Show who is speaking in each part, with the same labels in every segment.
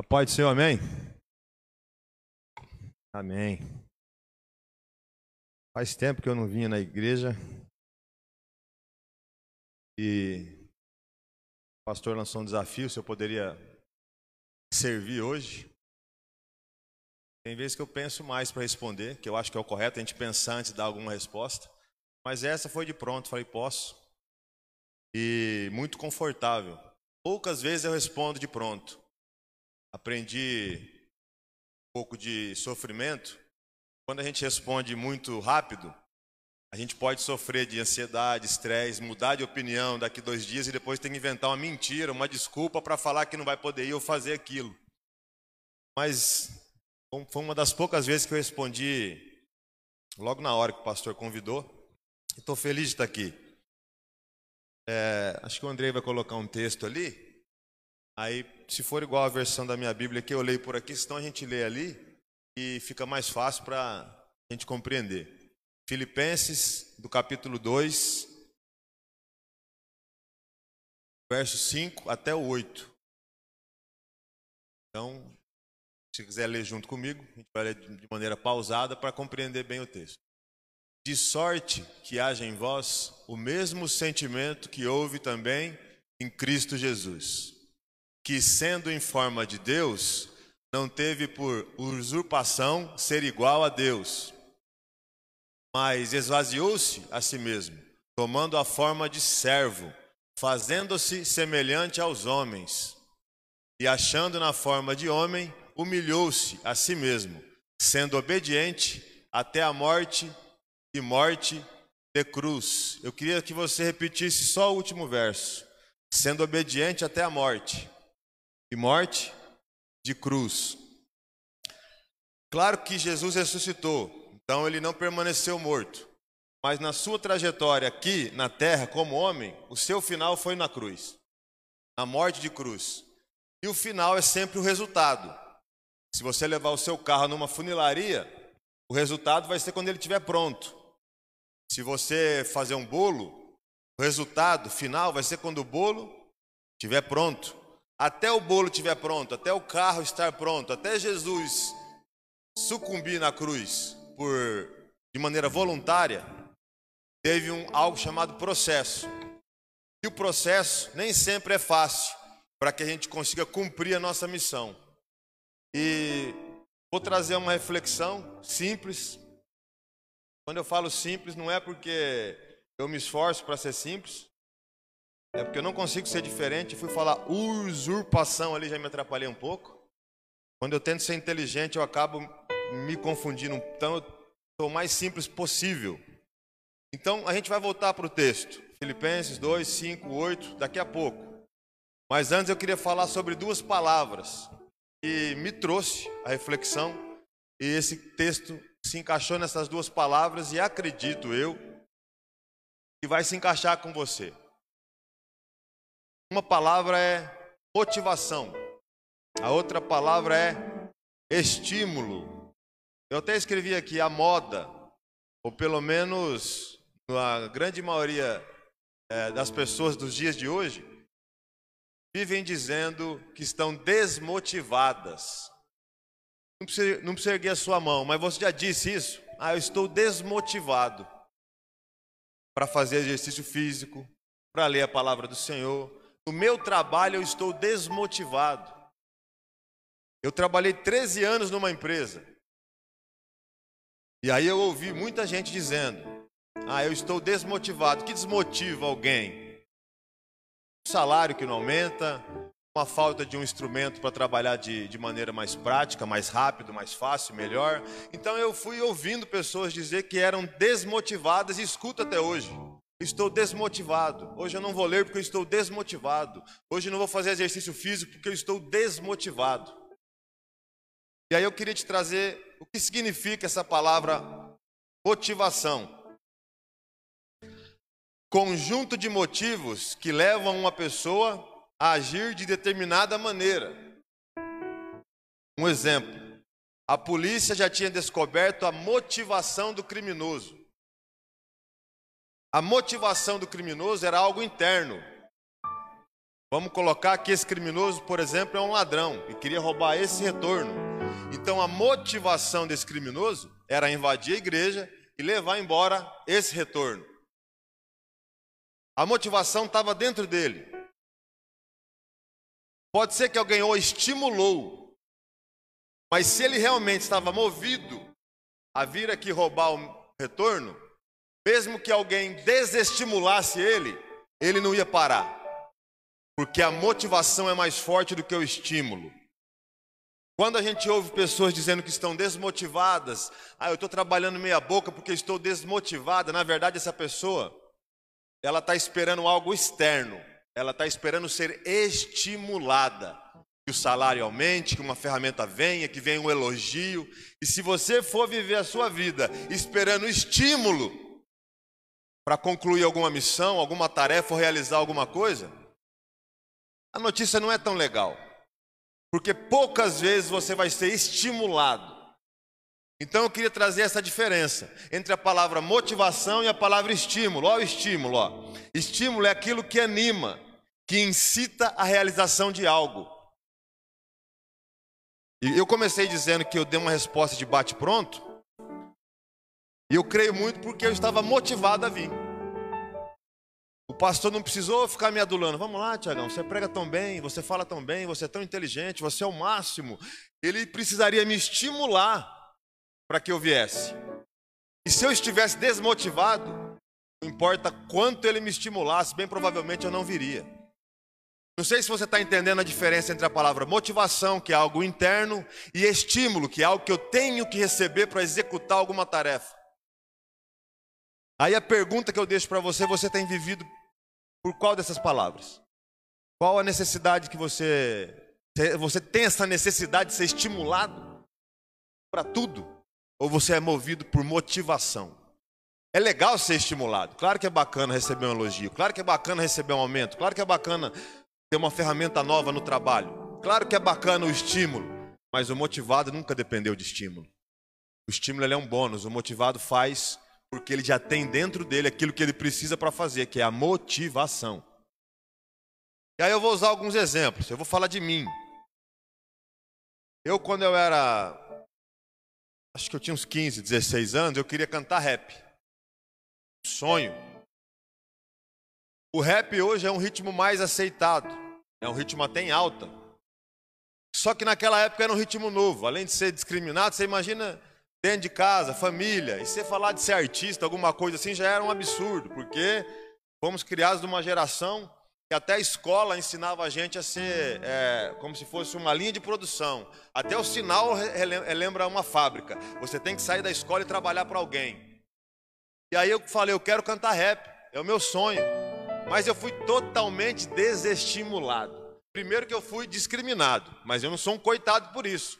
Speaker 1: A paz do Senhor, amém? Amém. Faz tempo que eu não vinha na igreja e o pastor lançou um desafio se eu poderia servir hoje. Tem vezes que eu penso mais para responder, que eu acho que é o correto a gente pensar antes de dar alguma resposta, mas essa foi de pronto, falei, posso. E muito confortável. Poucas vezes eu respondo de pronto aprendi um pouco de sofrimento. Quando a gente responde muito rápido, a gente pode sofrer de ansiedade, estresse, mudar de opinião daqui dois dias e depois ter que inventar uma mentira, uma desculpa para falar que não vai poder ir ou fazer aquilo. Mas foi uma das poucas vezes que eu respondi logo na hora que o pastor convidou. Estou feliz de estar aqui. É, acho que o Andrei vai colocar um texto ali. Aí, se for igual a versão da minha Bíblia que eu leio por aqui, senão a gente lê ali e fica mais fácil para a gente compreender. Filipenses, do capítulo 2, verso 5 até o 8. Então, se quiser ler junto comigo, a gente vai ler de maneira pausada para compreender bem o texto. De sorte que haja em vós o mesmo sentimento que houve também em Cristo Jesus que, sendo em forma de Deus, não teve por usurpação ser igual a Deus, mas esvaziou-se a si mesmo, tomando a forma de servo, fazendo-se semelhante aos homens, e achando na forma de homem, humilhou-se a si mesmo, sendo obediente até a morte e morte de cruz. Eu queria que você repetisse só o último verso. Sendo obediente até a morte e morte de cruz. Claro que Jesus ressuscitou, então ele não permaneceu morto. Mas na sua trajetória aqui na terra, como homem, o seu final foi na cruz na morte de cruz. E o final é sempre o resultado. Se você levar o seu carro numa funilaria, o resultado vai ser quando ele estiver pronto. Se você fazer um bolo, o resultado final vai ser quando o bolo estiver pronto até o bolo estiver pronto, até o carro estar pronto, até Jesus sucumbir na cruz por de maneira voluntária, teve um algo chamado processo. E o processo nem sempre é fácil para que a gente consiga cumprir a nossa missão. E vou trazer uma reflexão simples. Quando eu falo simples, não é porque eu me esforço para ser simples, é porque eu não consigo ser diferente. Fui falar usurpação ali, já me atrapalhei um pouco. Quando eu tento ser inteligente, eu acabo me confundindo. Então, eu sou o mais simples possível. Então, a gente vai voltar para o texto. Filipenses 2, 5, 8, daqui a pouco. Mas antes eu queria falar sobre duas palavras que me trouxe a reflexão. E esse texto se encaixou nessas duas palavras e acredito eu que vai se encaixar com você. Uma palavra é motivação, a outra palavra é estímulo. Eu até escrevi aqui a moda, ou pelo menos a grande maioria é, das pessoas dos dias de hoje, vivem dizendo que estão desmotivadas. Não precisa, não precisa erguer a sua mão, mas você já disse isso? Ah, eu estou desmotivado para fazer exercício físico, para ler a palavra do Senhor, no meu trabalho eu estou desmotivado. Eu trabalhei 13 anos numa empresa. E aí eu ouvi muita gente dizendo: Ah, eu estou desmotivado. O que desmotiva alguém? Um salário que não aumenta, uma falta de um instrumento para trabalhar de, de maneira mais prática, mais rápido, mais fácil, melhor. Então eu fui ouvindo pessoas dizer que eram desmotivadas e escuto até hoje. Estou desmotivado. Hoje eu não vou ler porque eu estou desmotivado. Hoje eu não vou fazer exercício físico porque eu estou desmotivado. E aí eu queria te trazer o que significa essa palavra motivação. Conjunto de motivos que levam uma pessoa a agir de determinada maneira. Um exemplo: a polícia já tinha descoberto a motivação do criminoso. A motivação do criminoso era algo interno. Vamos colocar que esse criminoso, por exemplo, é um ladrão e queria roubar esse retorno. Então a motivação desse criminoso era invadir a igreja e levar embora esse retorno. A motivação estava dentro dele. Pode ser que alguém o estimulou, mas se ele realmente estava movido a vir aqui roubar o retorno, mesmo que alguém desestimulasse ele, ele não ia parar. Porque a motivação é mais forte do que o estímulo. Quando a gente ouve pessoas dizendo que estão desmotivadas, ah, eu estou trabalhando meia boca porque estou desmotivada, na verdade essa pessoa, ela está esperando algo externo, ela está esperando ser estimulada. Que o salário aumente, que uma ferramenta venha, que venha um elogio. E se você for viver a sua vida esperando estímulo para concluir alguma missão, alguma tarefa ou realizar alguma coisa, a notícia não é tão legal. Porque poucas vezes você vai ser estimulado. Então eu queria trazer essa diferença entre a palavra motivação e a palavra estímulo. Olha o estímulo, ó. Estímulo é aquilo que anima, que incita a realização de algo. E eu comecei dizendo que eu dei uma resposta de bate-pronto. E eu creio muito porque eu estava motivado a vir. O pastor não precisou ficar me adulando. Vamos lá, Tiagão, você prega tão bem, você fala tão bem, você é tão inteligente, você é o máximo. Ele precisaria me estimular para que eu viesse. E se eu estivesse desmotivado, não importa quanto ele me estimulasse, bem provavelmente eu não viria. Não sei se você está entendendo a diferença entre a palavra motivação, que é algo interno, e estímulo, que é algo que eu tenho que receber para executar alguma tarefa. Aí a pergunta que eu deixo para você: você tem vivido por qual dessas palavras? Qual a necessidade que você. Você tem essa necessidade de ser estimulado para tudo? Ou você é movido por motivação? É legal ser estimulado. Claro que é bacana receber um elogio. Claro que é bacana receber um aumento. Claro que é bacana ter uma ferramenta nova no trabalho. Claro que é bacana o estímulo, mas o motivado nunca dependeu de estímulo. O estímulo é um bônus, o motivado faz porque ele já tem dentro dele aquilo que ele precisa para fazer, que é a motivação. E aí eu vou usar alguns exemplos, eu vou falar de mim. Eu, quando eu era. Acho que eu tinha uns 15, 16 anos, eu queria cantar rap. Sonho. O rap hoje é um ritmo mais aceitado, é um ritmo até em alta. Só que naquela época era um ritmo novo. Além de ser discriminado, você imagina dentro de casa, família. E você falar de ser artista, alguma coisa assim, já era um absurdo, porque fomos criados numa geração que até a escola ensinava a gente a ser é, como se fosse uma linha de produção. Até o sinal lembra uma fábrica. Você tem que sair da escola e trabalhar para alguém. E aí eu falei, eu quero cantar rap, é o meu sonho. Mas eu fui totalmente desestimulado. Primeiro que eu fui discriminado, mas eu não sou um coitado por isso.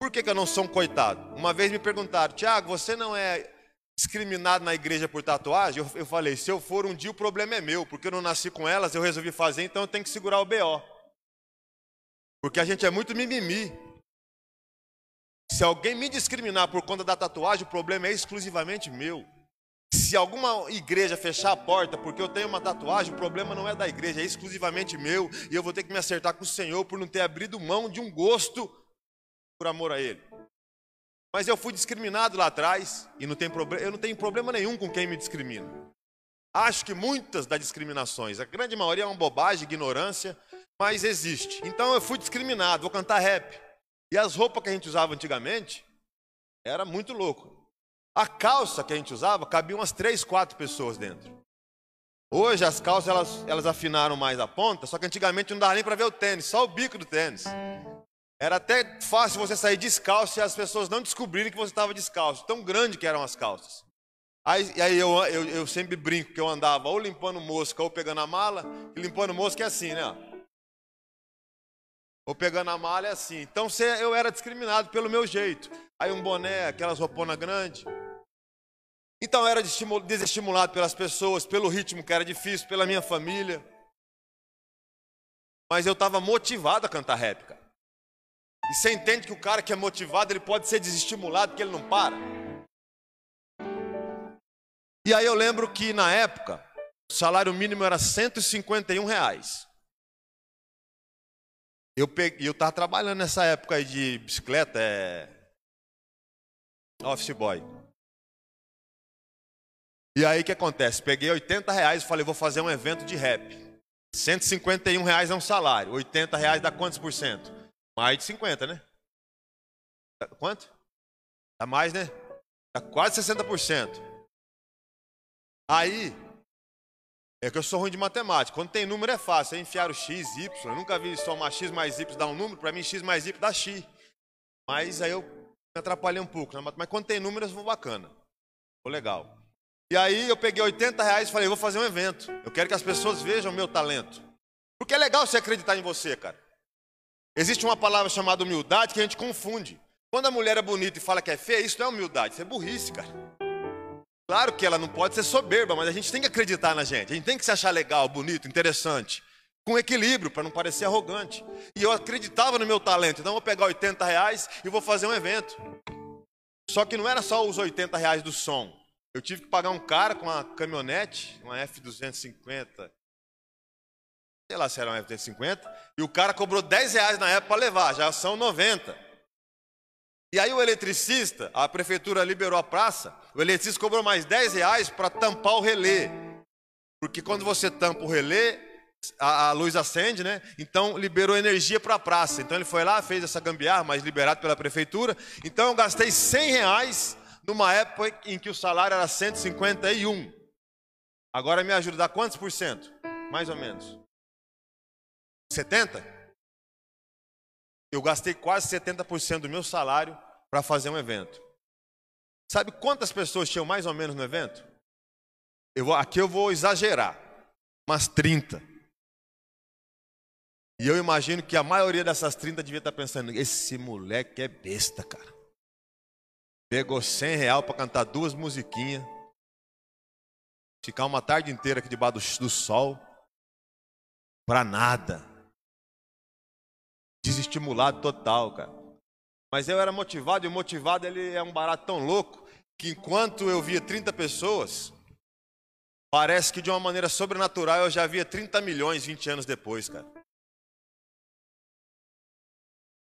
Speaker 1: Por que, que eu não sou um coitado? Uma vez me perguntaram, Tiago, você não é discriminado na igreja por tatuagem? Eu, eu, falei, se eu for um dia o problema é meu, porque eu não nasci com elas, eu resolvi fazer, então eu tenho que segurar o BO. Porque a gente é muito mimimi. Se alguém me discriminar por conta da tatuagem, o problema é exclusivamente meu. Se alguma igreja fechar a porta porque eu tenho uma tatuagem, o problema não é da igreja, é exclusivamente meu, e eu vou ter que me acertar com o Senhor por não ter abrido mão de um gosto por amor a Ele. Mas eu fui discriminado lá atrás e não tem eu não tenho problema nenhum com quem me discrimina. Acho que muitas das discriminações, a grande maioria é uma bobagem, ignorância, mas existe. Então eu fui discriminado, vou cantar rap. E as roupas que a gente usava antigamente era muito louco. A calça que a gente usava cabia umas três, quatro pessoas dentro. Hoje as calças elas, elas afinaram mais a ponta, só que antigamente não dava nem para ver o tênis, só o bico do tênis. Era até fácil você sair descalço e as pessoas não descobrirem que você estava descalço, tão grande que eram as calças. Aí, aí eu, eu, eu, sempre brinco que eu andava ou limpando mosca ou pegando a mala, e limpando mosca é assim, né? Ou pegando a mala é assim. Então eu era discriminado pelo meu jeito. Aí um boné, aquelas rouponas grandes. Então eu era desestimulado pelas pessoas, pelo ritmo que era difícil, pela minha família. Mas eu estava motivado a cantar cara. E você entende que o cara que é motivado, ele pode ser desestimulado porque ele não para. E aí eu lembro que na época, o salário mínimo era 151 reais. Eu peguei, eu tava trabalhando nessa época aí de bicicleta, é office boy. E aí o que acontece? Peguei 80 reais e falei, vou fazer um evento de rap. 151 reais é um salário. 80 reais dá quantos por cento? Mais de 50, né? Quanto? Dá mais, né? Dá quase 60%. Aí, é que eu sou ruim de matemática. Quando tem número é fácil. É enfiar o x, y. Eu nunca vi somar x mais y dar um número. Para mim, x mais y dá x. Mas aí eu me atrapalhei um pouco. Né? Mas quando tem números, vou bacana. Vou legal. E aí eu peguei 80 reais e falei, vou fazer um evento. Eu quero que as pessoas vejam o meu talento. Porque é legal você acreditar em você, cara. Existe uma palavra chamada humildade que a gente confunde. Quando a mulher é bonita e fala que é feia, isso não é humildade, isso é burrice, cara. Claro que ela não pode ser soberba, mas a gente tem que acreditar na gente. A gente tem que se achar legal, bonito, interessante. Com equilíbrio, para não parecer arrogante. E eu acreditava no meu talento, então eu vou pegar 80 reais e vou fazer um evento. Só que não era só os 80 reais do som. Eu tive que pagar um cara com uma caminhonete, uma F250. Sei lá se era uma F250. E o cara cobrou 10 reais na época para levar, já são 90. E aí o eletricista, a prefeitura liberou a praça, o eletricista cobrou mais 10 reais para tampar o relé. Porque quando você tampa o relé, a, a luz acende, né? Então liberou energia para a praça. Então ele foi lá, fez essa gambiarra, mas liberado pela prefeitura. Então eu gastei 100 reais numa época em que o salário era 151. Agora me ajuda, dá quantos por cento? Mais ou menos. 70? Eu gastei quase 70% do meu salário para fazer um evento. Sabe quantas pessoas tinham mais ou menos no evento? Eu aqui eu vou exagerar, umas 30. E eu imagino que a maioria dessas 30 devia estar pensando: esse moleque é besta, cara. Pegou 100 real para cantar duas musiquinhas, ficar uma tarde inteira aqui debaixo do, do sol, para nada desestimulado total, cara. Mas eu era motivado, e o motivado ele é um barato tão louco que enquanto eu via 30 pessoas, parece que de uma maneira sobrenatural eu já via 30 milhões 20 anos depois, cara.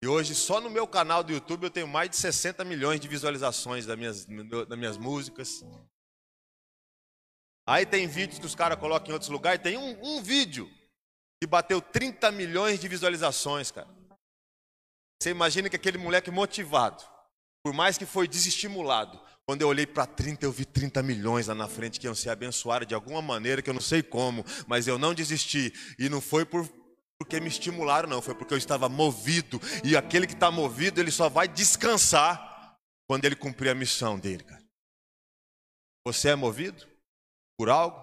Speaker 1: E hoje, só no meu canal do YouTube, eu tenho mais de 60 milhões de visualizações das minhas, das minhas músicas. Aí tem vídeos que os caras colocam em outros lugares. Tem um, um vídeo que bateu 30 milhões de visualizações, cara. Você imagina que aquele moleque motivado, por mais que foi desestimulado, quando eu olhei para 30, eu vi 30 milhões lá na frente que iam ser abençoados de alguma maneira, que eu não sei como, mas eu não desisti. E não foi por, porque me estimularam, não, foi porque eu estava movido. E aquele que está movido, ele só vai descansar quando ele cumprir a missão dele, cara. Você é movido por algo?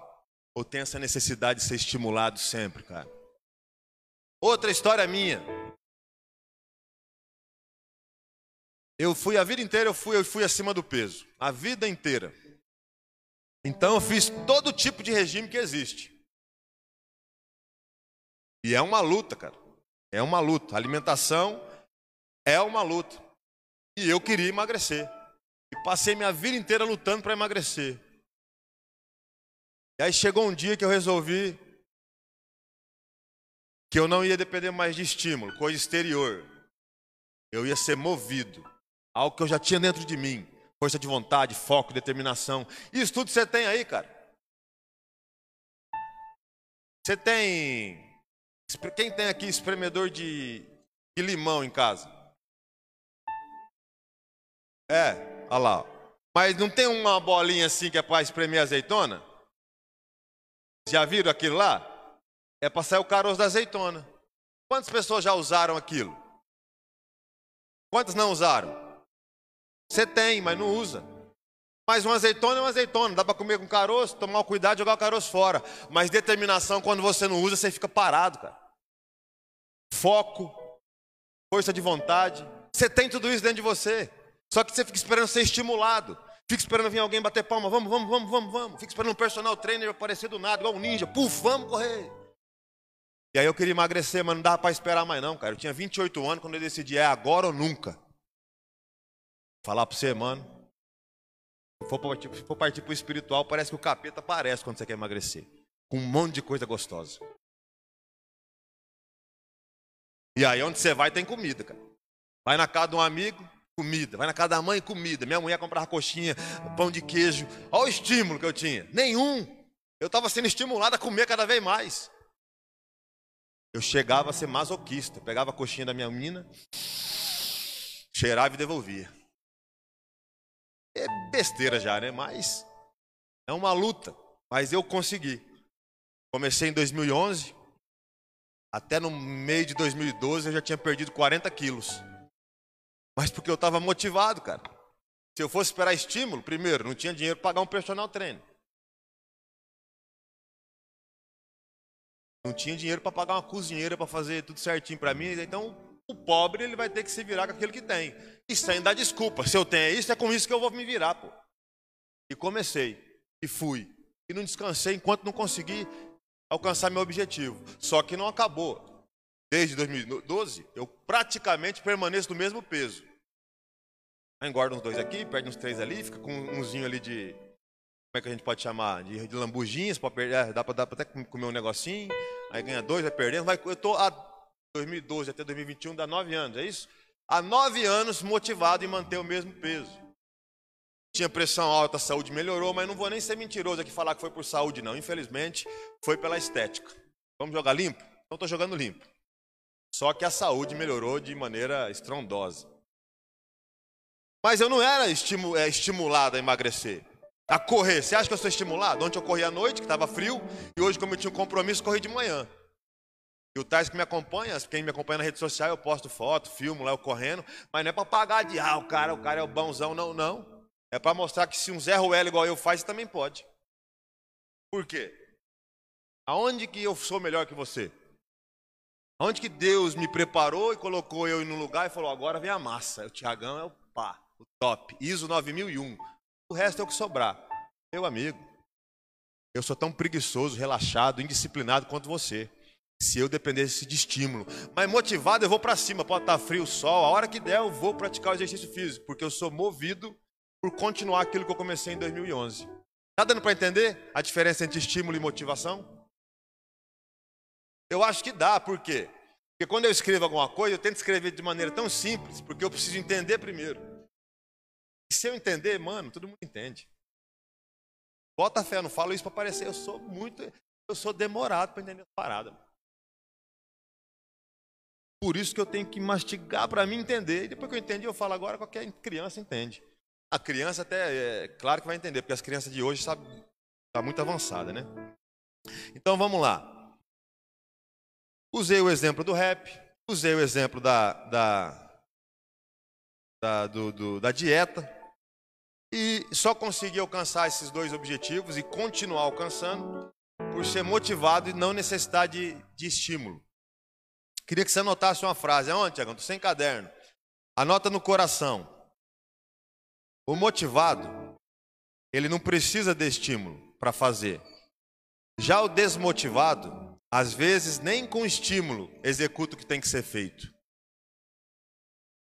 Speaker 1: Ou tem essa necessidade de ser estimulado sempre, cara? Outra história minha. Eu fui a vida inteira, eu fui, eu fui acima do peso. A vida inteira. Então eu fiz todo tipo de regime que existe. E é uma luta, cara. É uma luta. Alimentação é uma luta. E eu queria emagrecer. E passei minha vida inteira lutando para emagrecer. E aí chegou um dia que eu resolvi que eu não ia depender mais de estímulo, coisa exterior. Eu ia ser movido algo que eu já tinha dentro de mim. Força de vontade, foco, determinação. Isso tudo você tem aí, cara. Você tem. Quem tem aqui espremedor de, de limão em casa? É, olha lá. Mas não tem uma bolinha assim que é para espremer azeitona? Já viram aquilo lá? É para sair o caroço da azeitona. Quantas pessoas já usaram aquilo? Quantas não usaram? Você tem, mas não usa. Mas uma azeitona é uma azeitona, dá para comer com caroço, tomar cuidado e jogar o caroço fora. Mas determinação, quando você não usa, você fica parado, cara. Foco, força de vontade. Você tem tudo isso dentro de você. Só que você fica esperando ser estimulado. Fica esperando vir alguém bater palma. Vamos, vamos, vamos, vamos, vamos. Fica esperando um personal trainer aparecer do nada, igual um ninja. Puf, vamos correr. E aí eu queria emagrecer, mas não dava para esperar mais não, cara. Eu tinha 28 anos quando eu decidi, é agora ou nunca. Falar para você, mano. Se for, partir, para o espiritual, parece que o capeta aparece quando você quer emagrecer. Com um monte de coisa gostosa. E aí onde você vai tem comida, cara. Vai na casa de um amigo, comida. Vai na casa da mãe, comida. Minha mulher comprava coxinha, pão de queijo. Olha o estímulo que eu tinha. Nenhum. Eu estava sendo estimulado a comer cada vez mais. Eu chegava a ser masoquista. Pegava a coxinha da minha menina, cheirava e devolvia. É besteira já, né? Mas é uma luta. Mas eu consegui. Comecei em 2011. Até no meio de 2012 eu já tinha perdido 40 quilos. Mas porque eu estava motivado, cara. Se eu fosse esperar estímulo, primeiro, não tinha dinheiro para pagar um personal trainer. Não tinha dinheiro para pagar uma cozinheira para fazer tudo certinho para mim. Então, o pobre ele vai ter que se virar com aquilo que tem. E sem dar desculpa. Se eu tenho isso, é com isso que eu vou me virar, pô. E comecei. E fui. E não descansei enquanto não consegui alcançar meu objetivo. Só que não acabou. Desde 2012, eu praticamente permaneço no mesmo peso. Engorda uns dois aqui, perde uns três ali, fica com umzinho ali de. Como é que a gente pode chamar? De, de lambujinhas, perder, é, dá para até comer um negocinho, aí ganha dois, vai perdendo. Vai, eu estou há 2012 até 2021, dá nove anos, é isso? Há nove anos motivado em manter o mesmo peso. Tinha pressão alta, a saúde melhorou, mas não vou nem ser mentiroso aqui falar que foi por saúde, não. Infelizmente, foi pela estética. Vamos jogar limpo? Então estou jogando limpo. Só que a saúde melhorou de maneira estrondosa. Mas eu não era é, estimulado a emagrecer. A correr. Você acha que eu sou estimulado? Ontem eu corri à noite, que estava frio, e hoje, como eu tinha um compromisso, corri de manhã. E o Tais que me acompanha, quem me acompanha na rede social, eu posto foto, filmo lá eu correndo, mas não é para pagar de ah, o cara, o cara é o bonzão, não, não. É para mostrar que se um Zé Ruelo igual eu faz, também pode. Por quê? Aonde que eu sou melhor que você? Aonde que Deus me preparou e colocou eu no lugar e falou, agora vem a massa. O Tiagão é o pá, o top. ISO 9001. O resto é o que sobrar. Meu amigo, eu sou tão preguiçoso, relaxado, indisciplinado quanto você. Se eu dependesse de estímulo. Mas motivado, eu vou para cima. Pode estar frio, sol. A hora que der, eu vou praticar o exercício físico. Porque eu sou movido por continuar aquilo que eu comecei em 2011. Está dando para entender a diferença entre estímulo e motivação? Eu acho que dá, por quê? Porque quando eu escrevo alguma coisa, eu tento escrever de maneira tão simples, porque eu preciso entender primeiro. E se eu entender, mano, todo mundo entende. Bota fé, eu não falo isso para parecer, eu sou muito, eu sou demorado para entender as paradas. Por isso que eu tenho que mastigar para mim entender. E depois que eu entendi, eu falo agora, qualquer criança entende. A criança até, é claro que vai entender, porque as crianças de hoje sabem, está muito avançada, né? Então vamos lá. Usei o exemplo do rap, usei o exemplo da, da, da, do, do, da dieta, e só consegui alcançar esses dois objetivos e continuar alcançando por ser motivado e não necessidade de, de estímulo. Queria que você anotasse uma frase. Aonde, Tiagão? Estou sem caderno. Anota no coração. O motivado, ele não precisa de estímulo para fazer. Já o desmotivado, às vezes nem com estímulo executa o que tem que ser feito.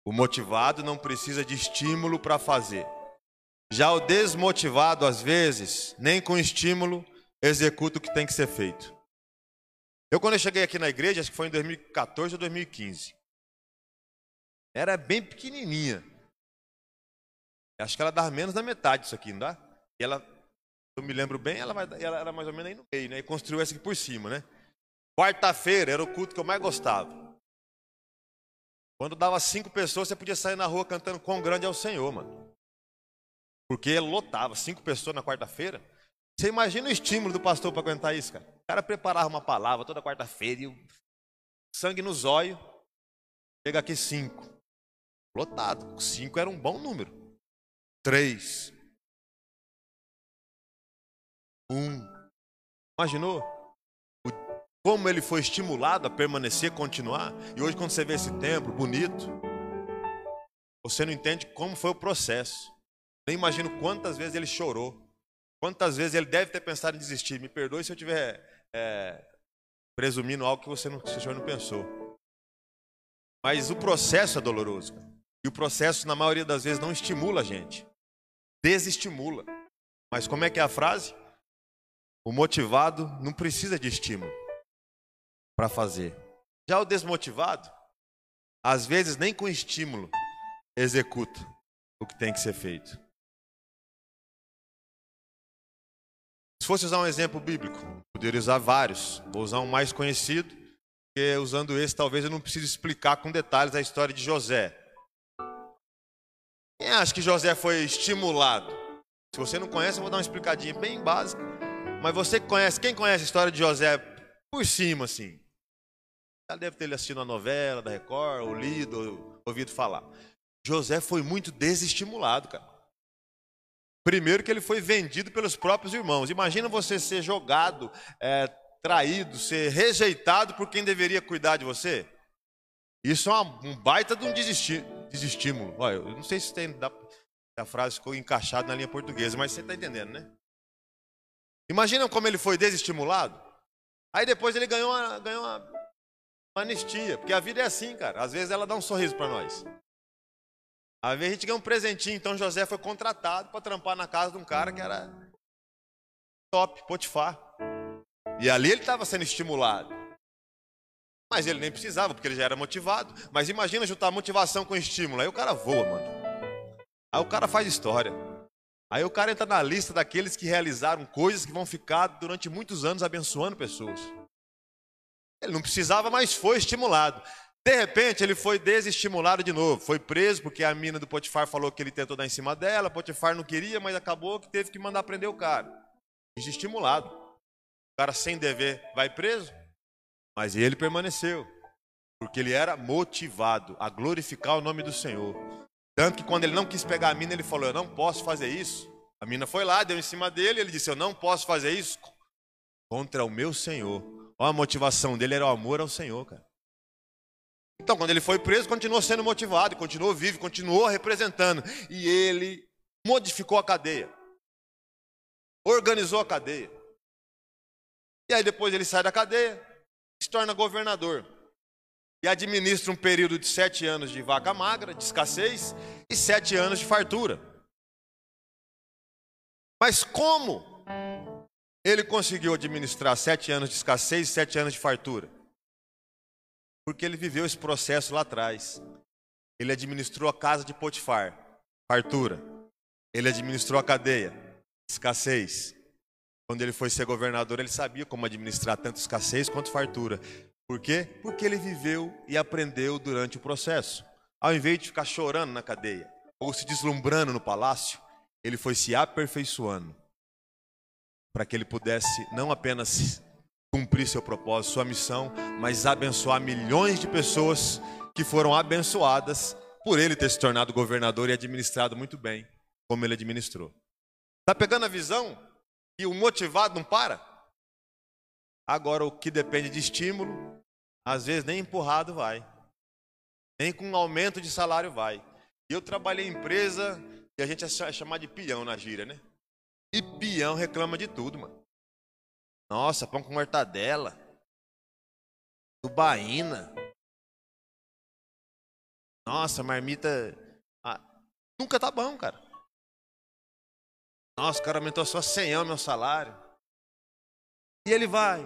Speaker 1: O motivado não precisa de estímulo para fazer. Já o desmotivado, às vezes, nem com estímulo executa o que tem que ser feito. Eu, quando eu cheguei aqui na igreja, acho que foi em 2014 ou 2015, era bem pequenininha. Acho que ela dava menos da metade disso aqui, não dá? E ela, eu me lembro bem, ela, ela era mais ou menos aí no meio, né? E construiu essa aqui por cima, né? Quarta-feira era o culto que eu mais gostava. Quando dava cinco pessoas, você podia sair na rua cantando quão grande é o Senhor, mano. Porque lotava, cinco pessoas na quarta-feira. Você imagina o estímulo do pastor para aguentar isso, cara? Cara preparava uma palavra toda quarta-feira e o sangue no zóio. Chega aqui cinco. Lotado. Cinco era um bom número. Três. Um. Imaginou? Como ele foi estimulado a permanecer, continuar. E hoje, quando você vê esse templo bonito, você não entende como foi o processo. Nem imagino quantas vezes ele chorou. Quantas vezes ele deve ter pensado em desistir. Me perdoe se eu estiver é, presumindo algo que você não, que senhor não pensou. Mas o processo é doloroso. E o processo, na maioria das vezes, não estimula a gente desestimula. Mas como é que é a frase? O motivado não precisa de estímulo para fazer. Já o desmotivado, às vezes nem com estímulo, executa o que tem que ser feito. Fosse usar um exemplo bíblico, poderia usar vários. Vou usar um mais conhecido, porque usando esse talvez eu não precise explicar com detalhes a história de José. Quem acha que José foi estimulado? Se você não conhece, eu vou dar uma explicadinha bem básica. Mas você que conhece, quem conhece a história de José por cima, assim? Já deve ter assistido a novela da Record, ou lido, ou ouvido falar. José foi muito desestimulado, cara. Primeiro que ele foi vendido pelos próprios irmãos. Imagina você ser jogado, é, traído, ser rejeitado por quem deveria cuidar de você. Isso é um baita de um desestímulo. Olha, eu não sei se tem, a frase ficou encaixada na linha portuguesa, mas você está entendendo, né? Imagina como ele foi desestimulado. Aí depois ele ganhou uma, ganhou uma, uma anistia, porque a vida é assim, cara. Às vezes ela dá um sorriso para nós. Às a gente ganha um presentinho, então José foi contratado para trampar na casa de um cara que era top, Potifar. E ali ele estava sendo estimulado. Mas ele nem precisava, porque ele já era motivado. Mas imagina juntar motivação com estímulo. Aí o cara voa, mano. Aí o cara faz história. Aí o cara entra na lista daqueles que realizaram coisas que vão ficar durante muitos anos abençoando pessoas. Ele não precisava, mas foi estimulado. De repente, ele foi desestimulado de novo. Foi preso porque a mina do Potifar falou que ele tentou dar em cima dela. Potifar não queria, mas acabou que teve que mandar prender o cara. Desestimulado. O cara sem dever vai preso. Mas ele permaneceu. Porque ele era motivado a glorificar o nome do Senhor. Tanto que quando ele não quis pegar a mina, ele falou: Eu não posso fazer isso. A mina foi lá, deu em cima dele. Ele disse: Eu não posso fazer isso contra o meu Senhor. Olha a motivação dele era o amor ao Senhor, cara. Então, quando ele foi preso, continuou sendo motivado, continuou vivo, continuou representando. E ele modificou a cadeia. Organizou a cadeia. E aí depois ele sai da cadeia, se torna governador. E administra um período de sete anos de vaca magra, de escassez, e sete anos de fartura. Mas como ele conseguiu administrar sete anos de escassez e sete anos de fartura? Porque ele viveu esse processo lá atrás. Ele administrou a casa de Potifar, fartura. Ele administrou a cadeia, escassez. Quando ele foi ser governador, ele sabia como administrar tanto escassez quanto fartura. Por quê? Porque ele viveu e aprendeu durante o processo. Ao invés de ficar chorando na cadeia ou se deslumbrando no palácio, ele foi se aperfeiçoando para que ele pudesse não apenas cumprir seu propósito, sua missão, mas abençoar milhões de pessoas que foram abençoadas por ele ter se tornado governador e administrado muito bem, como ele administrou. Está pegando a visão? E o motivado não para? Agora, o que depende de estímulo, às vezes nem empurrado vai, nem com um aumento de salário vai. Eu trabalhei em empresa e a gente é chamar de peão na gíria, né? E peão reclama de tudo, mano. Nossa, pão com mortadela. Tubaína. Nossa, marmita. Ah, nunca tá bom, cara. Nossa, o cara aumentou só 100 o meu salário. E ele vai,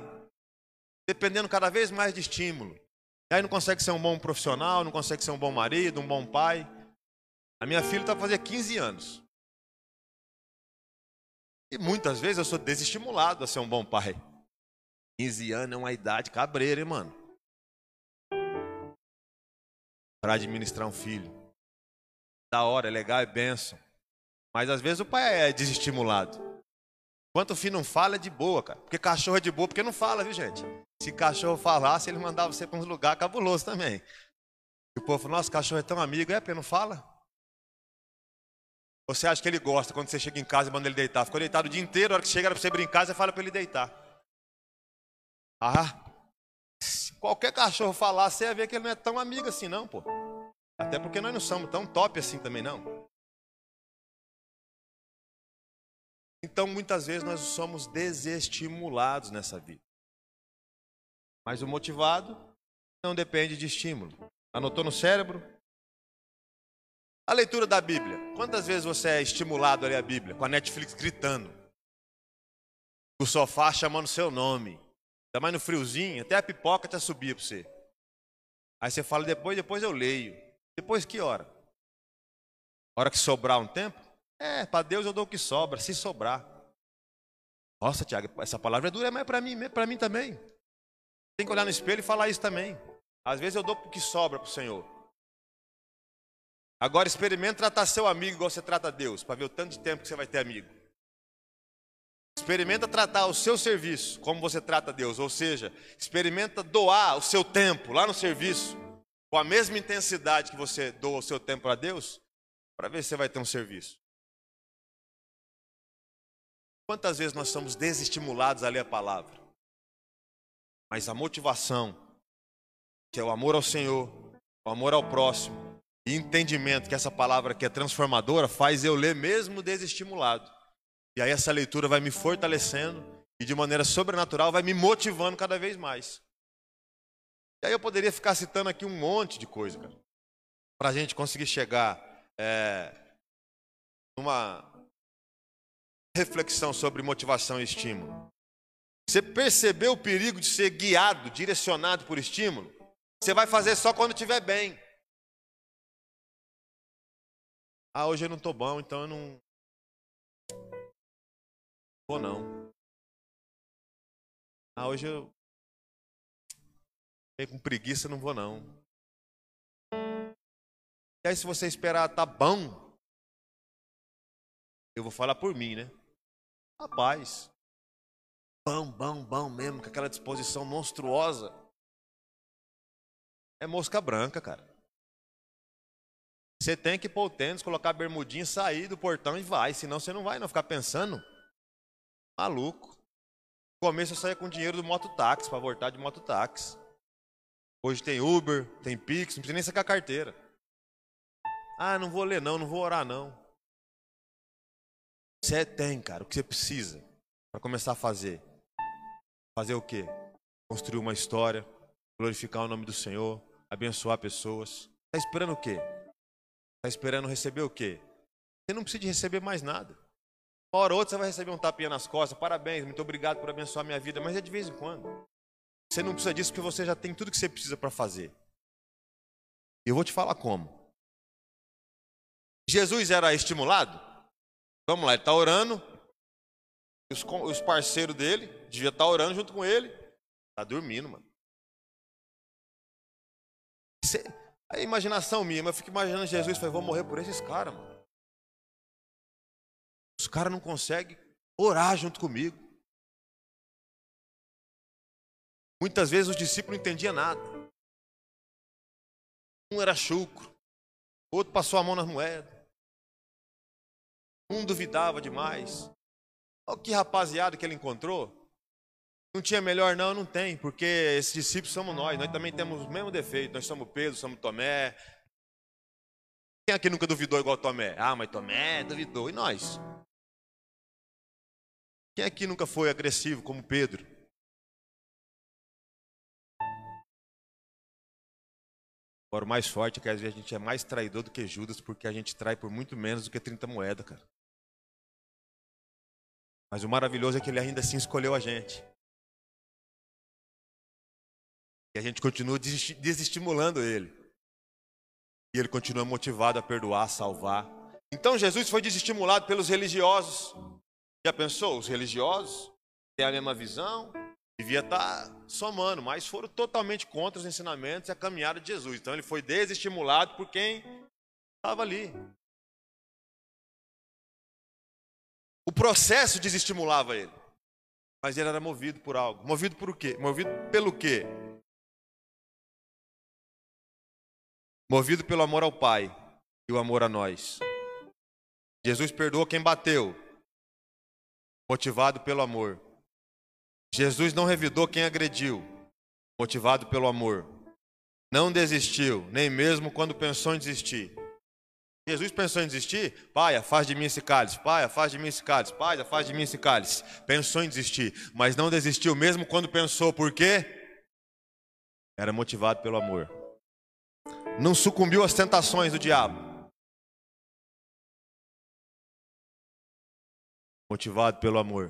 Speaker 1: dependendo cada vez mais de estímulo. E aí não consegue ser um bom profissional, não consegue ser um bom marido, um bom pai. A minha filha está fazendo 15 anos. E muitas vezes eu sou desestimulado a ser um bom pai. 15 anos é uma idade cabreira, hein, mano? Para administrar um filho. Da hora, é legal, é benção. Mas às vezes o pai é desestimulado. Enquanto o filho não fala, é de boa, cara. Porque cachorro é de boa, porque não fala, viu, gente? Se cachorro falasse, ele mandava você para uns lugares cabulosos também. E o povo fala, nossa, cachorro é tão amigo, é, porque não fala? Você acha que ele gosta quando você chega em casa e manda ele deitar? Ficou deitado o dia inteiro, a hora que chega para você brincar, você fala para ele deitar. Ah, se qualquer cachorro falar, você ia ver que ele não é tão amigo assim, não, pô. Até porque nós não somos tão top assim também, não. Então, muitas vezes nós somos desestimulados nessa vida. Mas o motivado não depende de estímulo. Anotou no cérebro? A leitura da Bíblia. Quantas vezes você é estimulado a ler a Bíblia? Com a Netflix gritando. O sofá chamando seu nome. Ainda mais no friozinho, até a pipoca te subia para você. Aí você fala, depois, depois eu leio. Depois que hora? Hora que sobrar um tempo? É, para Deus eu dou o que sobra, se sobrar. Nossa, Tiago, essa palavra é dura, mas é para mim, para mim também. Tem que olhar no espelho e falar isso também. Às vezes eu dou o que sobra para o Senhor. Agora experimente tratar seu amigo igual você trata Deus, para ver o tanto de tempo que você vai ter amigo. Experimenta tratar o seu serviço como você trata Deus, ou seja, experimenta doar o seu tempo lá no serviço com a mesma intensidade que você doa o seu tempo a Deus, para ver se você vai ter um serviço. Quantas vezes nós somos desestimulados a ler a palavra? Mas a motivação, que é o amor ao Senhor, o amor ao próximo, e entendimento que essa palavra que é transformadora, faz eu ler mesmo desestimulado. E aí essa leitura vai me fortalecendo e de maneira sobrenatural vai me motivando cada vez mais. E aí eu poderia ficar citando aqui um monte de coisa, cara, para a gente conseguir chegar é, numa reflexão sobre motivação e estímulo. Você percebeu o perigo de ser guiado, direcionado por estímulo? Você vai fazer só quando estiver bem. Ah, hoje eu não estou bom, então eu não vou não. Ah, hoje eu fiquei com preguiça, não vou não. E aí se você esperar tá bom, eu vou falar por mim, né? Rapaz, bom, bom, bom mesmo, com aquela disposição monstruosa. É mosca branca, cara. Você tem que pôr o tênis, colocar a bermudinha, sair do portão e vai. Senão você não vai não ficar pensando. Maluco. No começo eu saía com dinheiro do mototáxi para voltar de mototáxi. Hoje tem Uber, tem Pix, não precisa nem sacar carteira. Ah, não vou ler não, não vou orar não. Você tem, cara, o que você precisa para começar a fazer. Fazer o quê? Construir uma história, glorificar o nome do Senhor, abençoar pessoas. Está esperando o quê? Está esperando receber o quê? Você não precisa de receber mais nada. Uma hora ou outra você vai receber um tapinha nas costas. Parabéns, muito obrigado por abençoar minha vida. Mas é de vez em quando. Você não precisa disso porque você já tem tudo que você precisa para fazer. Eu vou te falar como. Jesus era estimulado? Vamos lá, ele está orando. Os, os parceiros dele devia estar tá orando junto com ele. Está dormindo, mano. Cê, a imaginação minha, eu fico imaginando Jesus falei, vou morrer por esses caras, mano. Os caras não conseguem orar junto comigo. Muitas vezes os discípulos não entendiam nada. Um era chucro, outro passou a mão nas moedas. Um duvidava demais. Olha que rapaziada que ele encontrou. Não tinha melhor, não, não tem, porque esses discípulos somos nós, nós também temos o mesmo defeito, nós somos Pedro, somos Tomé. Quem aqui nunca duvidou igual Tomé? Ah, mas Tomé duvidou, e nós? Quem aqui nunca foi agressivo como Pedro? Agora, o mais forte é que às vezes a gente é mais traidor do que Judas, porque a gente trai por muito menos do que 30 moedas, cara. Mas o maravilhoso é que ele ainda assim escolheu a gente. E a gente continua desestimulando ele. E ele continua motivado a perdoar, a salvar. Então Jesus foi desestimulado pelos religiosos. Já pensou? Os religiosos têm a mesma visão, devia estar somando, mas foram totalmente contra os ensinamentos e a caminhada de Jesus. Então ele foi desestimulado por quem estava ali. O processo desestimulava ele. Mas ele era movido por algo. Movido por quê? Movido pelo quê? Movido pelo amor ao Pai e o amor a nós. Jesus perdoou quem bateu. Motivado pelo amor. Jesus não revidou quem agrediu. Motivado pelo amor. Não desistiu, nem mesmo quando pensou em desistir Jesus pensou em desistir? Pai, afasta de mim esse cálice. Pai, afasta de mim esse cálice. Pai, de mim esse cálice. Pensou em desistir, mas não desistiu mesmo quando pensou. Por quê? Era motivado pelo amor. Não sucumbiu às tentações do diabo. Motivado pelo amor.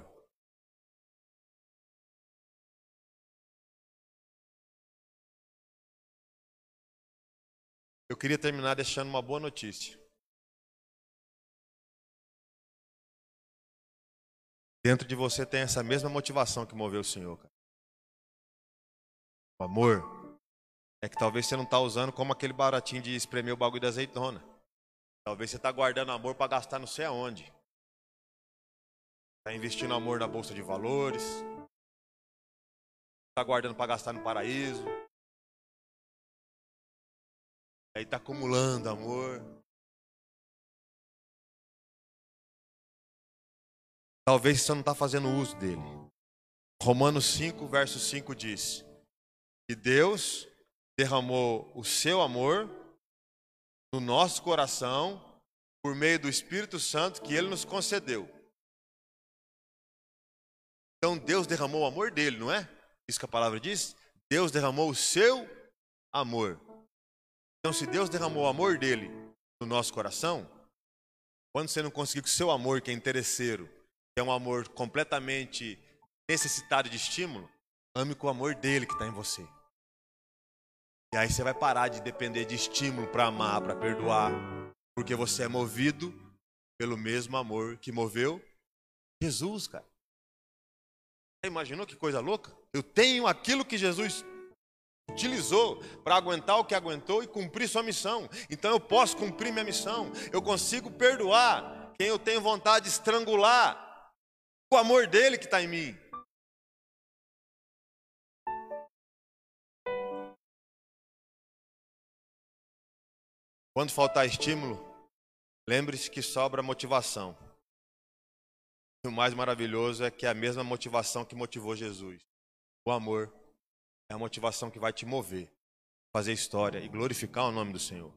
Speaker 1: Eu queria terminar deixando uma boa notícia. Dentro de você tem essa mesma motivação que moveu o Senhor, cara. O amor. É que talvez você não está usando como aquele baratinho de espremer o bagulho da azeitona. Talvez você está guardando amor para gastar não sei aonde. Está investindo amor na bolsa de valores. Está guardando para gastar no paraíso. Aí está acumulando amor. Talvez você não está fazendo uso dele. Romanos 5, verso 5 diz: Que Deus derramou o seu amor no nosso coração por meio do Espírito Santo que ele nos concedeu. Então Deus derramou o amor dele, não é? Isso que a palavra diz? Deus derramou o seu amor. Então, se Deus derramou o amor dele no nosso coração, quando você não conseguir com o seu amor, que é interesseiro, que é um amor completamente necessitado de estímulo, ame com o amor dele que está em você. E aí você vai parar de depender de estímulo para amar, para perdoar, porque você é movido pelo mesmo amor que moveu Jesus, cara. Você imaginou que coisa louca? Eu tenho aquilo que Jesus utilizou para aguentar o que aguentou e cumprir sua missão. Então eu posso cumprir minha missão. Eu consigo perdoar quem eu tenho vontade de estrangular o amor dele que está em mim. Quando faltar estímulo, lembre-se que sobra motivação. E o mais maravilhoso é que é a mesma motivação que motivou Jesus. O amor é a motivação que vai te mover, fazer história e glorificar o nome do Senhor.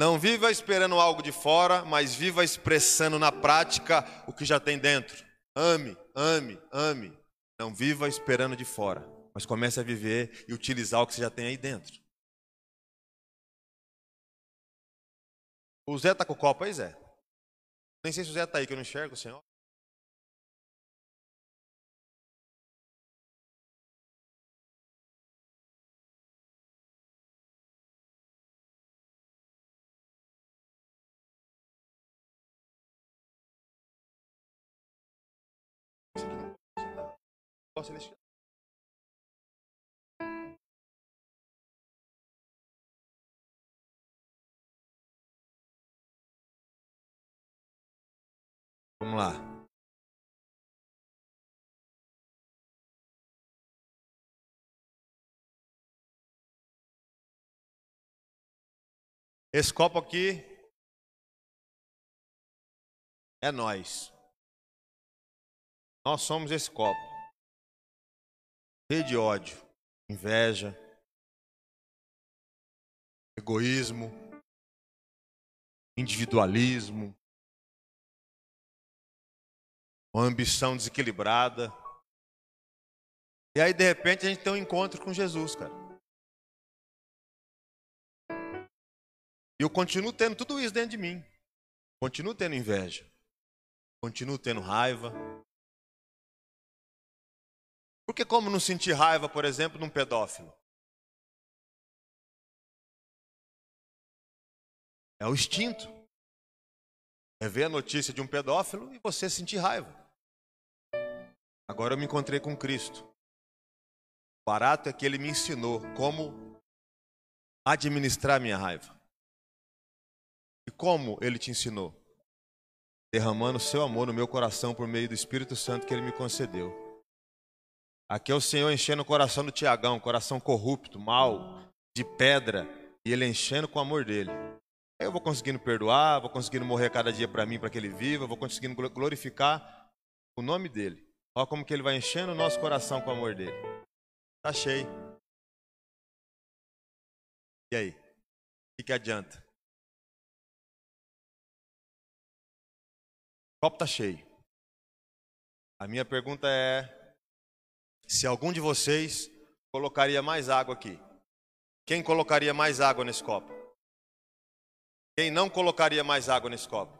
Speaker 1: Não viva esperando algo de fora, mas viva expressando na prática o que já tem dentro. Ame, ame, ame. Não viva esperando de fora, mas comece a viver e utilizar o que você já tem aí dentro. O Zé tá com o copo aí, Zé? Nem sei se o Zé tá aí, que eu não enxergo senhor. celestial. Vamos lá. Esse copo aqui é nós. Nós somos esse copo cheio de ódio, inveja, egoísmo, individualismo, uma ambição desequilibrada. E aí, de repente, a gente tem um encontro com Jesus, cara. E eu continuo tendo tudo isso dentro de mim. Continuo tendo inveja. Continuo tendo raiva. Porque como não sentir raiva, por exemplo, num pedófilo? É o instinto. É ver a notícia de um pedófilo e você sentir raiva. Agora eu me encontrei com Cristo. O barato é que ele me ensinou como administrar minha raiva. E como ele te ensinou? Derramando seu amor no meu coração por meio do Espírito Santo que ele me concedeu. Aqui é o Senhor enchendo o coração do Tiagão, coração corrupto, mal, de pedra, e ele enchendo com o amor dele. Eu vou conseguindo perdoar, vou conseguindo morrer cada dia para mim, para que ele viva, vou conseguindo glorificar o nome dele. Olha como que ele vai enchendo o nosso coração com o amor dele. Tá cheio. E aí? O que, que adianta? O copo tá cheio. A minha pergunta é: se algum de vocês colocaria mais água aqui. Quem colocaria mais água nesse copo? Quem não colocaria mais água nesse copo?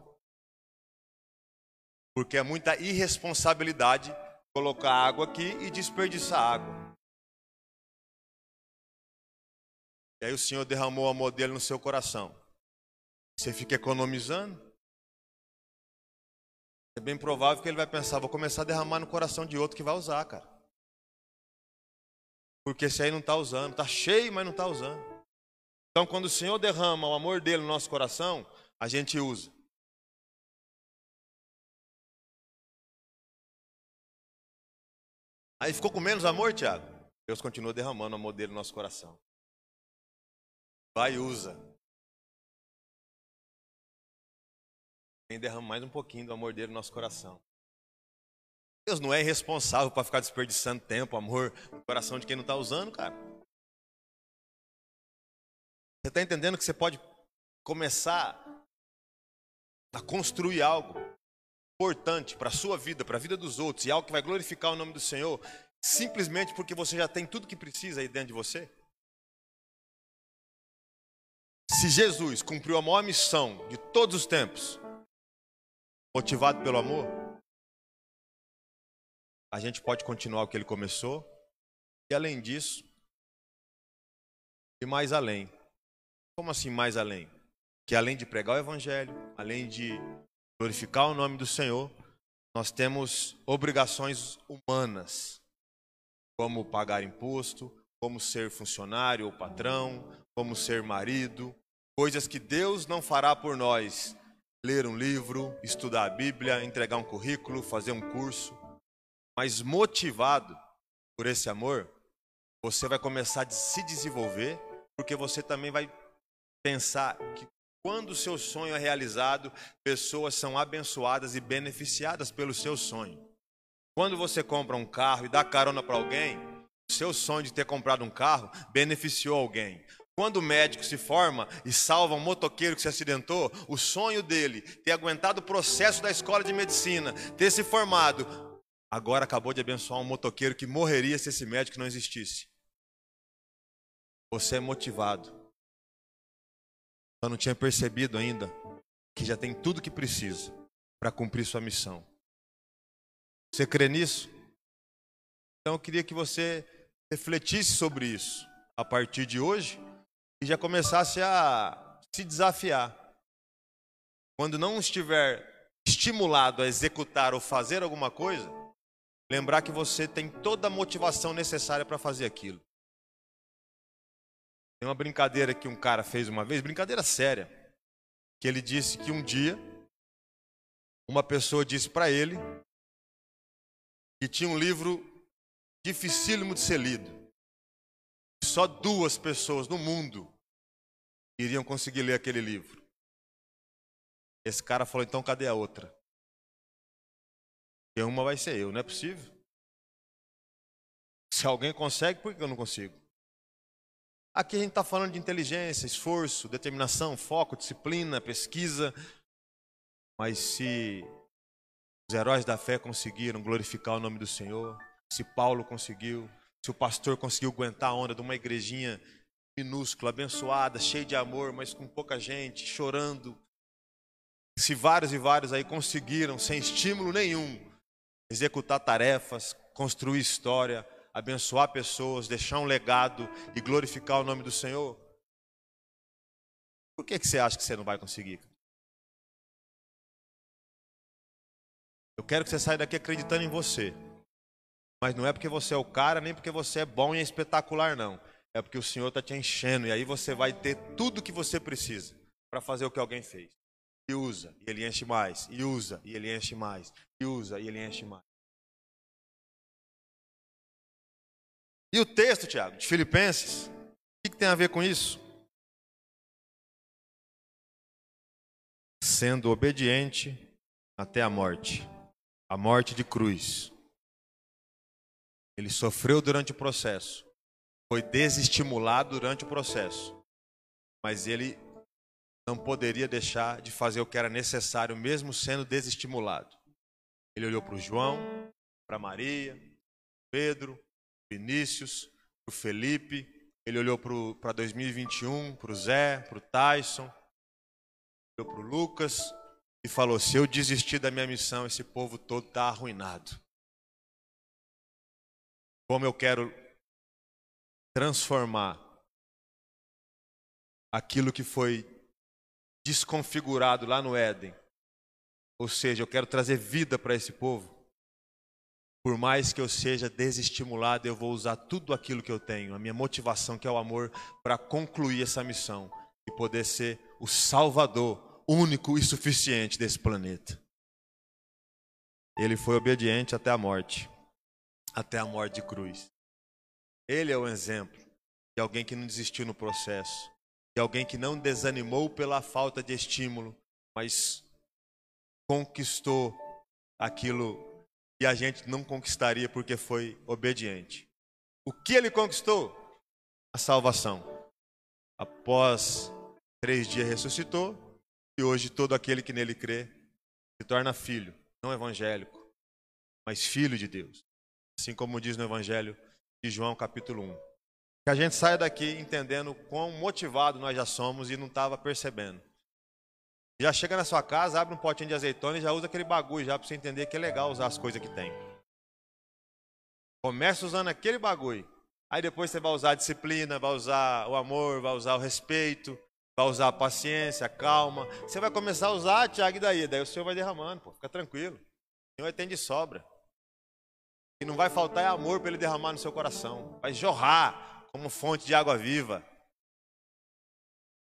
Speaker 1: Porque é muita irresponsabilidade colocar água aqui e desperdiçar água. E aí o Senhor derramou o amor dele no seu coração. Você fica economizando. É bem provável que ele vai pensar, vou começar a derramar no coração de outro que vai usar, cara. Porque esse aí não está usando, está cheio, mas não está usando. Então, quando o Senhor derrama o amor dele no nosso coração, a gente usa. Aí ficou com menos amor, Tiago? Deus continua derramando o amor dele no nosso coração. Vai e usa. Vem derrama mais um pouquinho do amor dele no nosso coração. Deus não é irresponsável para ficar desperdiçando tempo, amor, no coração de quem não está usando, cara. Você está entendendo que você pode começar a construir algo importante para a sua vida, para a vida dos outros, e algo que vai glorificar o nome do Senhor, simplesmente porque você já tem tudo que precisa aí dentro de você? Se Jesus cumpriu a maior missão de todos os tempos, motivado pelo amor, a gente pode continuar o que ele começou, e além disso, e mais além. Como assim mais além? Que além de pregar o evangelho, além de glorificar o nome do Senhor, nós temos obrigações humanas, como pagar imposto, como ser funcionário ou patrão, como ser marido, coisas que Deus não fará por nós. Ler um livro, estudar a Bíblia, entregar um currículo, fazer um curso. Mas motivado por esse amor, você vai começar a se desenvolver, porque você também vai pensar que quando o seu sonho é realizado, pessoas são abençoadas e beneficiadas pelo seu sonho. Quando você compra um carro e dá carona para alguém, o seu sonho de ter comprado um carro beneficiou alguém. Quando o médico se forma e salva um motoqueiro que se acidentou, o sonho dele, ter aguentado o processo da escola de medicina, ter se formado, agora acabou de abençoar um motoqueiro que morreria se esse médico não existisse. Você é motivado só não tinha percebido ainda que já tem tudo que precisa para cumprir sua missão. Você crê nisso? Então eu queria que você refletisse sobre isso a partir de hoje e já começasse a se desafiar. Quando não estiver estimulado a executar ou fazer alguma coisa, lembrar que você tem toda a motivação necessária para fazer aquilo. Tem uma brincadeira que um cara fez uma vez, brincadeira séria, que ele disse que um dia uma pessoa disse para ele que tinha um livro dificílimo de ser lido. Só duas pessoas no mundo iriam conseguir ler aquele livro. Esse cara falou: então cadê a outra? E uma vai ser eu, não é possível? Se alguém consegue, por que eu não consigo? Aqui a gente está falando de inteligência, esforço, determinação, foco, disciplina, pesquisa. Mas se os heróis da fé conseguiram glorificar o nome do Senhor, se Paulo conseguiu, se o pastor conseguiu aguentar a onda de uma igrejinha minúscula, abençoada, cheia de amor, mas com pouca gente, chorando. Se vários e vários aí conseguiram, sem estímulo nenhum, executar tarefas, construir história, abençoar pessoas, deixar um legado e glorificar o nome do Senhor? Por que, que você acha que você não vai conseguir? Eu quero que você saia daqui acreditando em você. Mas não é porque você é o cara, nem porque você é bom e é espetacular, não. É porque o Senhor está te enchendo e aí você vai ter tudo que você precisa para fazer o que alguém fez. E usa, e ele enche mais. E usa, e ele enche mais. E usa, e ele enche mais. E o texto, Tiago, de Filipenses, o que, que tem a ver com isso? Sendo obediente até a morte a morte de cruz. Ele sofreu durante o processo, foi desestimulado durante o processo, mas ele não poderia deixar de fazer o que era necessário, mesmo sendo desestimulado. Ele olhou para o João, para Maria, Pedro, Vinícius, para o Felipe, ele olhou para 2021, para o Zé, para o Tyson, olhou para o Lucas e falou: se eu desistir da minha missão, esse povo todo está arruinado. Como eu quero transformar aquilo que foi desconfigurado lá no Éden. Ou seja, eu quero trazer vida para esse povo. Por mais que eu seja desestimulado, eu vou usar tudo aquilo que eu tenho, a minha motivação, que é o amor, para concluir essa missão e poder ser o salvador único e suficiente desse planeta. Ele foi obediente até a morte até a morte de cruz. Ele é o exemplo de alguém que não desistiu no processo, de alguém que não desanimou pela falta de estímulo, mas conquistou aquilo que a gente não conquistaria porque foi obediente. O que ele conquistou? A salvação. Após três dias ressuscitou, e hoje todo aquele que nele crê se torna filho, não evangélico, mas filho de Deus. Assim como diz no Evangelho de João, capítulo 1. Que a gente saia daqui entendendo quão motivado nós já somos e não estava percebendo. Já chega na sua casa, abre um potinho de azeitona e já usa aquele bagulho já para você entender que é legal usar as coisas que tem. Começa usando aquele bagulho. Aí depois você vai usar a disciplina, vai usar o amor, vai usar o respeito, vai usar a paciência, a calma. Você vai começar a usar, Tiago, e daí? Daí o Senhor vai derramando, pô, fica tranquilo. O Senhor tem de sobra. E não vai faltar é amor para ele derramar no seu coração. Vai jorrar como fonte de água viva.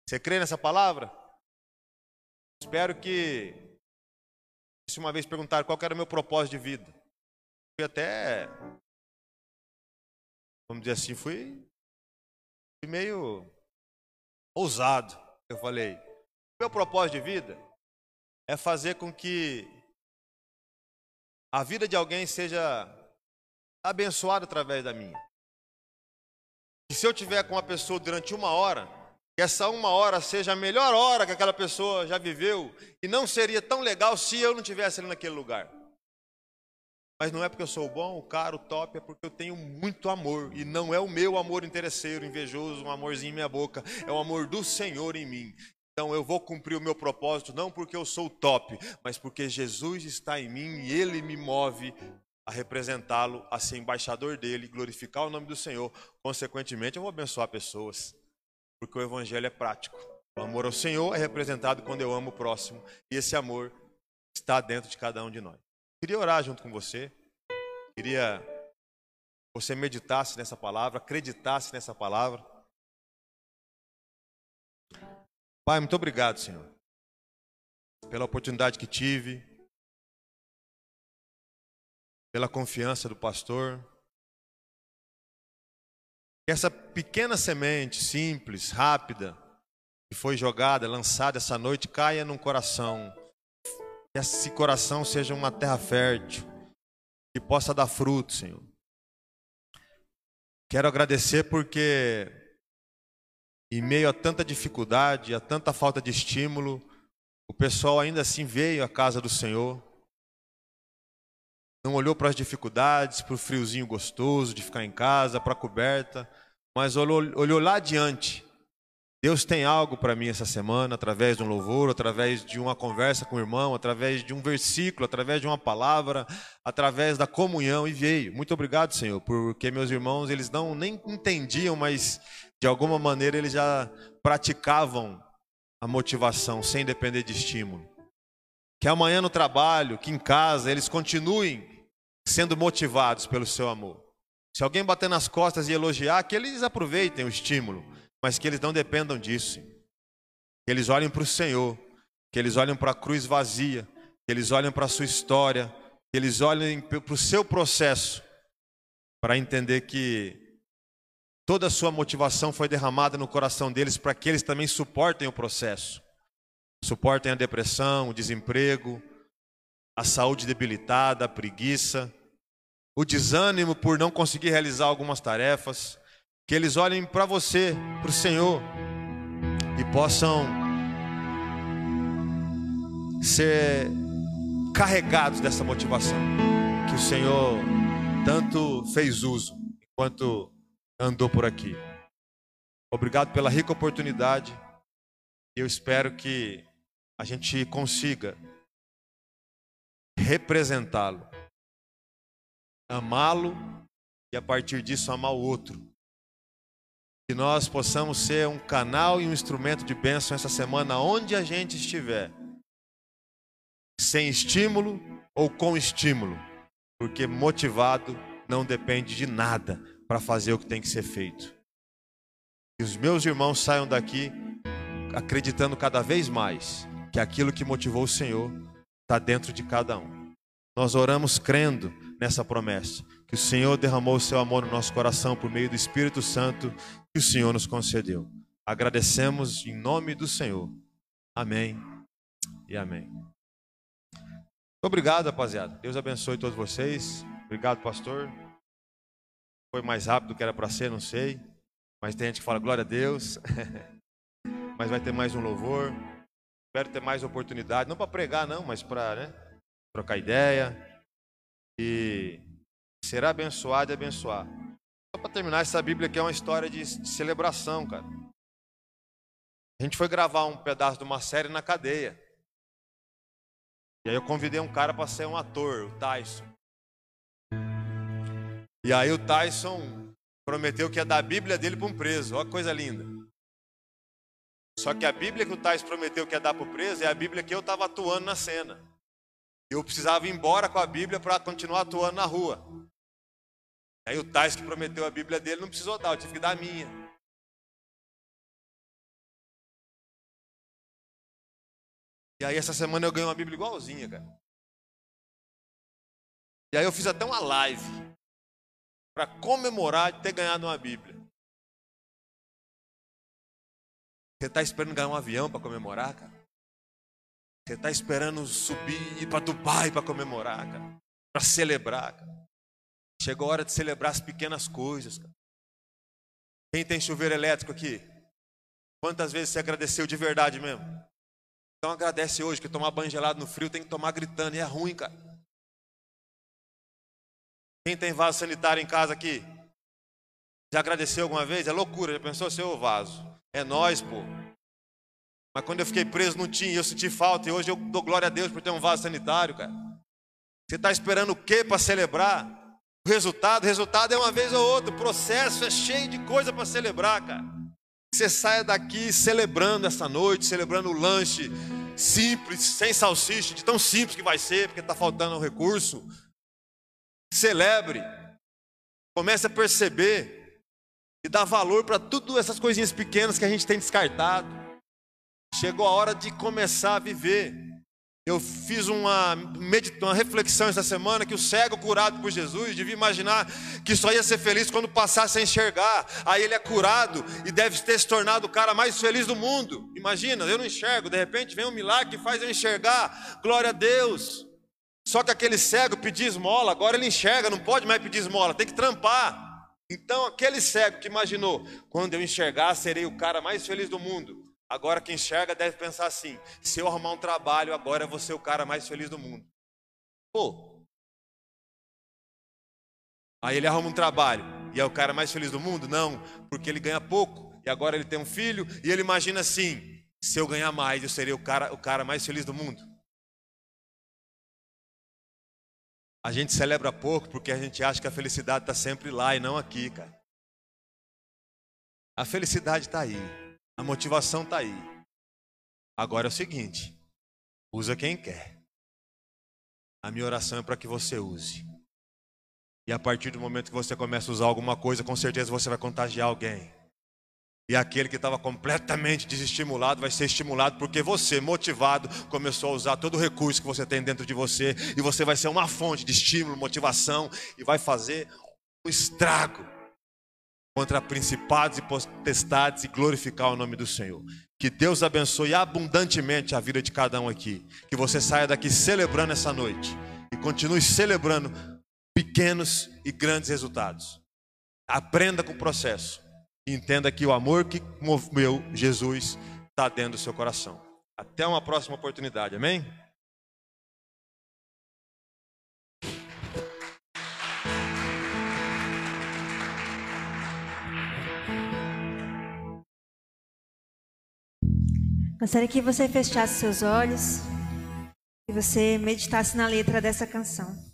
Speaker 1: Você crê nessa palavra? Espero que. Se uma vez perguntaram qual era o meu propósito de vida, fui até. Vamos dizer assim, fui, fui meio ousado. Eu falei: meu propósito de vida é fazer com que a vida de alguém seja abençoado através da minha. E se eu tiver com uma pessoa durante uma hora, que essa uma hora seja a melhor hora que aquela pessoa já viveu, e não seria tão legal se eu não tivesse ali naquele lugar. Mas não é porque eu sou bom, o caro, o top, é porque eu tenho muito amor. E não é o meu amor interesseiro, invejoso, um amorzinho em minha boca. É o amor do Senhor em mim. Então eu vou cumprir o meu propósito, não porque eu sou top, mas porque Jesus está em mim e Ele me move a representá-lo, a ser embaixador dele, glorificar o nome do Senhor. Consequentemente, eu vou abençoar pessoas, porque o evangelho é prático. O amor ao Senhor é representado quando eu amo o próximo, e esse amor está dentro de cada um de nós. Queria orar junto com você, queria que você meditasse nessa palavra, acreditasse nessa palavra. Pai, muito obrigado, Senhor, pela oportunidade que tive pela confiança do pastor. Essa pequena semente, simples, rápida, que foi jogada, lançada essa noite, caia num coração. Que esse coração seja uma terra fértil, que possa dar fruto, Senhor. Quero agradecer porque, em meio a tanta dificuldade, a tanta falta de estímulo, o pessoal ainda assim veio à casa do Senhor não olhou para as dificuldades, para o friozinho gostoso de ficar em casa, para a coberta, mas olhou, olhou lá adiante. Deus tem algo para mim essa semana, através de um louvor, através de uma conversa com o irmão, através de um versículo, através de uma palavra, através da comunhão e veio. Muito obrigado, Senhor, porque meus irmãos, eles não nem entendiam, mas de alguma maneira eles já praticavam a motivação sem depender de estímulo. Que amanhã no trabalho, que em casa, eles continuem sendo motivados pelo seu amor. Se alguém bater nas costas e elogiar, que eles aproveitem o estímulo, mas que eles não dependam disso. Que eles olhem para o Senhor, que eles olhem para a cruz vazia, que eles olhem para a sua história, que eles olhem para o seu processo, para entender que toda a sua motivação foi derramada no coração deles para que eles também suportem o processo. Suportem a depressão, o desemprego, a saúde debilitada, a preguiça, o desânimo por não conseguir realizar algumas tarefas, que eles olhem para você, para o Senhor e possam ser carregados dessa motivação que o Senhor tanto fez uso enquanto andou por aqui. Obrigado pela rica oportunidade. Eu espero que a gente consiga representá-lo, amá-lo e a partir disso amar o outro. Que nós possamos ser um canal e um instrumento de bênção essa semana, onde a gente estiver. Sem estímulo ou com estímulo. Porque motivado não depende de nada para fazer o que tem que ser feito. Que os meus irmãos saiam daqui acreditando cada vez mais que aquilo que motivou o Senhor está dentro de cada um. Nós oramos crendo nessa promessa, que o Senhor derramou o seu amor no nosso coração por meio do Espírito Santo que o Senhor nos concedeu. Agradecemos em nome do Senhor. Amém e amém. Obrigado, rapaziada. Deus abençoe todos vocês. Obrigado, pastor. Foi mais rápido do que era para ser, não sei. Mas tem gente que fala glória a Deus. mas vai ter mais um louvor. Espero ter mais oportunidade, não para pregar não, mas para né, trocar ideia e ser abençoado e abençoar. Só para terminar, essa Bíblia aqui é uma história de, celebração, cara. A gente foi gravar um pedaço de uma série na cadeia. E aí eu convidei um cara para ser um ator, o Tyson. E aí o Tyson prometeu que ia dar a Bíblia dele para um preso. Olha que coisa linda. Só que a Bíblia que o Tais prometeu que ia dar para o preso é a Bíblia que eu estava atuando na cena. Eu precisava ir embora com a Bíblia para continuar atuando na rua. Aí o Tais que prometeu a Bíblia dele não precisou dar, eu tive que dar a minha. E aí essa semana eu ganhei uma Bíblia igualzinha, cara. E aí eu fiz até uma live para comemorar de ter ganhado uma Bíblia. Você está esperando ganhar um avião para comemorar, cara? Você está esperando subir ir para Dubai para comemorar, cara? Para celebrar, cara? Chegou a hora de celebrar as pequenas coisas, cara. Quem tem chuveiro elétrico aqui? Quantas vezes você agradeceu de verdade mesmo? Então agradece hoje, que tomar banho gelado no frio tem que tomar gritando, e é ruim, cara. Quem tem vaso sanitário em casa aqui? Já agradeceu alguma vez? É loucura, já pensou seu vaso? É nós, pô. Mas quando eu fiquei preso não tinha, eu senti falta e hoje eu dou glória a Deus por ter um vaso sanitário, cara. Você está esperando o quê para celebrar? O resultado, o resultado é uma vez ou outra. O processo é cheio de coisa para celebrar, cara. Você saia daqui celebrando essa noite, celebrando o lanche simples, sem salsicha, de tão simples que vai ser, porque está faltando um recurso. Celebre. Comece a perceber e dar valor para tudo essas coisinhas pequenas que a gente tem descartado. Chegou a hora de começar a viver. Eu fiz uma, uma reflexão essa semana que o cego curado por Jesus devia imaginar que só ia ser feliz quando passasse a enxergar. Aí ele é curado e deve ter se tornado o cara mais feliz do mundo. Imagina, eu não enxergo, de repente vem um milagre que faz eu enxergar. Glória a Deus. Só que aquele cego pedia esmola, agora ele enxerga, não pode mais pedir esmola, tem que trampar. Então, aquele cego que imaginou, quando eu enxergar, serei o cara mais feliz do mundo. Agora, quem enxerga deve pensar assim: se eu arrumar um trabalho, agora eu vou ser o cara mais feliz do mundo. Pô. Aí ele arruma um trabalho e é o cara mais feliz do mundo? Não, porque ele ganha pouco e agora ele tem um filho e ele imagina assim: se eu ganhar mais, eu serei o cara, o cara mais feliz do mundo. A gente celebra pouco porque a gente acha que a felicidade está sempre lá e não aqui, cara. A felicidade está aí, a motivação está aí. Agora é o seguinte: usa quem quer. A minha oração é para que você use. E a partir do momento que você começa a usar alguma coisa, com certeza você vai contagiar alguém. E aquele que estava completamente desestimulado vai ser estimulado porque você, motivado, começou a usar todo o recurso que você tem dentro de você e você vai ser uma fonte de estímulo, motivação e vai fazer um estrago contra principados e potestades e glorificar o nome do Senhor. Que Deus abençoe abundantemente a vida de cada um aqui. Que você saia daqui celebrando essa noite e continue celebrando pequenos e grandes resultados. Aprenda com o processo entenda que o amor que moveu Jesus está dentro do seu coração. Até uma próxima oportunidade, amém?
Speaker 2: Gostaria que você fechasse seus olhos e você meditasse na letra dessa canção.